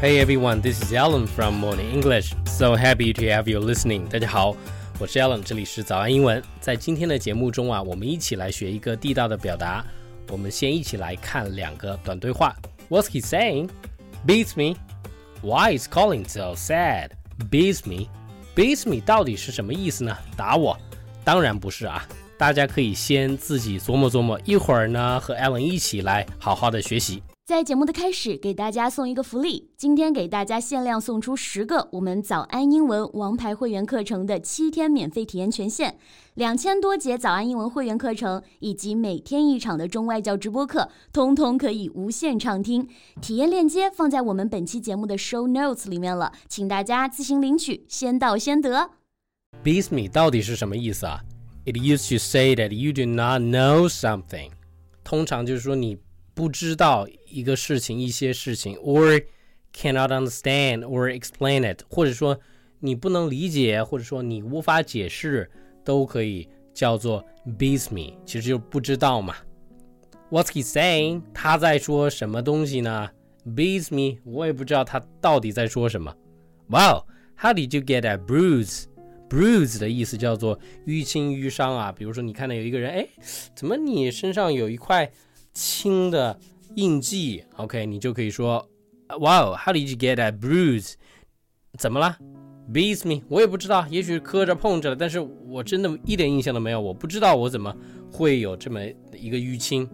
Hey everyone, this is Alan from Morning English. So happy to have you listening. 大家好，我是 Alan，这里是早安英文。在今天的节目中啊，我们一起来学一个地道的表达。我们先一起来看两个短对话。What's he saying? Beats me. Why is calling so sad? Beats me. Beats me 到底是什么意思呢？打我？当然不是啊。大家可以先自己琢磨琢磨，一会儿呢和 Alan 一起来好好的学习。在节目的开始，给大家送一个福利。今天给大家限量送出十个我们早安英文王牌会员课程的七天免费体验权限，两千多节早安英文会员课程以及每天一场的中外教直播课，通通可以无限畅听。体验链接放在我们本期节目的 show notes 里面了，请大家自行领取，先到先得。Beats me 到底是什么意思啊？It used to say that you do not know something，通常就是说你。不知道一个事情、一些事情，or cannot understand or explain it，或者说你不能理解，或者说你无法解释，都可以叫做 beats me，其实就不知道嘛。What's he saying？他在说什么东西呢？Beats me，我也不知道他到底在说什么。Wow，how did you get a bruise？Bruise 的意思叫做淤青、淤伤啊。比如说你看到有一个人，哎，怎么你身上有一块？轻的印记，OK，你就可以说，Wow，How did you get at bruise？怎么了？Beats me，我也不知道，也许磕着碰着了，但是我真的一点印象都没有，我不知道我怎么会有这么一个淤青。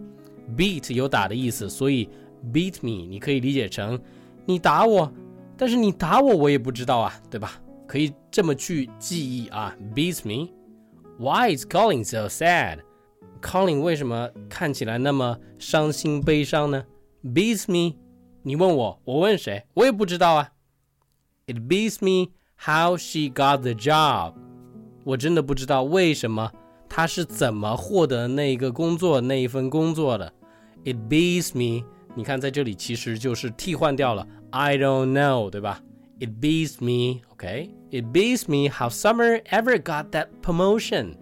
Beat 有打的意思，所以 beat me 你可以理解成你打我，但是你打我我也不知道啊，对吧？可以这么去记忆啊，beats me，Why is calling so sad？sad？Colin 为什么看起来那么伤心悲伤呢？Beats me，你问我，我问谁？我也不知道啊。It beats me how she got the job。我真的不知道为什么她是怎么获得那个工作那一份工作的。It beats me，你看在这里其实就是替换掉了 I don't know，对吧？It beats me，OK？It beats me how Summer ever got that promotion。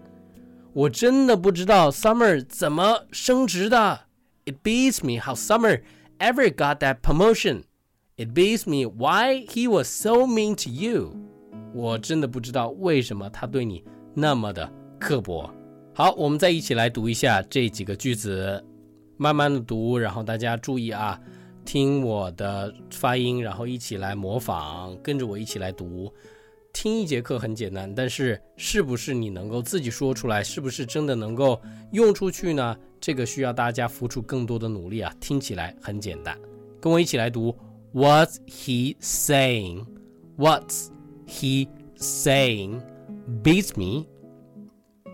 我真的不知道 Summer 怎么升职的。It beats me how Summer ever got that promotion. It beats me why he was so mean to you. 我真的不知道为什么他对你那么的刻薄。好，我们再一起来读一下这几个句子，慢慢的读，然后大家注意啊，听我的发音，然后一起来模仿，跟着我一起来读。听一节课很简单，但是是不是你能够自己说出来，是不是真的能够用出去呢？这个需要大家付出更多的努力啊。听起来很简单，跟我一起来读。What's he saying? What's he saying? Beats me.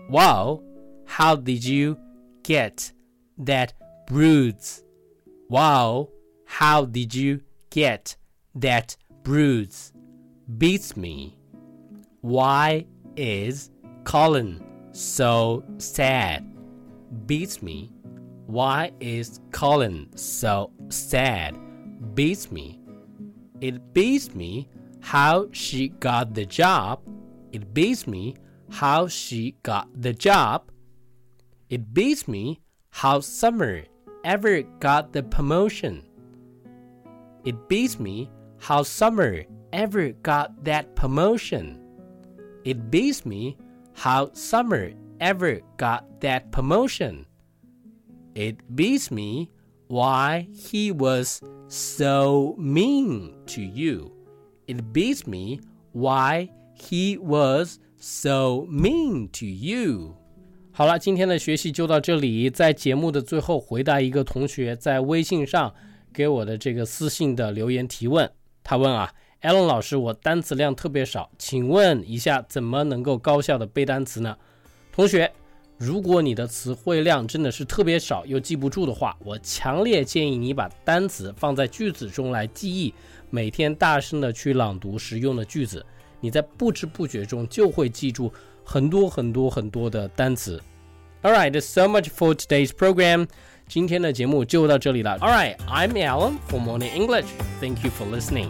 Wow, how did you get that bruise? Wow, how did you get that bruise? Beats me. Why is Colin so sad? Beats me. Why is Colin so sad? Beats me. It beats me how she got the job. It beats me how she got the job. It beats me how Summer ever got the promotion. It beats me how Summer ever got that promotion. It beats me how Summer ever got that promotion. It beats me why he was so mean to you. It beats me why he was so mean to you. 好了，今天的学习就到这里。在节目的最后，回答一个同学在微信上给我的这个私信的留言提问。他问啊。 艾伦老师，我单词量特别少，请问一下，怎么能够高效的背单词呢？同学，如果你的词汇量真的是特别少又记不住的话，我强烈建议你把单词放在句子中来记忆，每天大声的去朗读实用的句子，你在不知不觉中就会记住很多很多很多的单词。All right, so much for today's program. 今天的节目就到这里了。All right, I'm Alan for Morning English. Thank you for listening.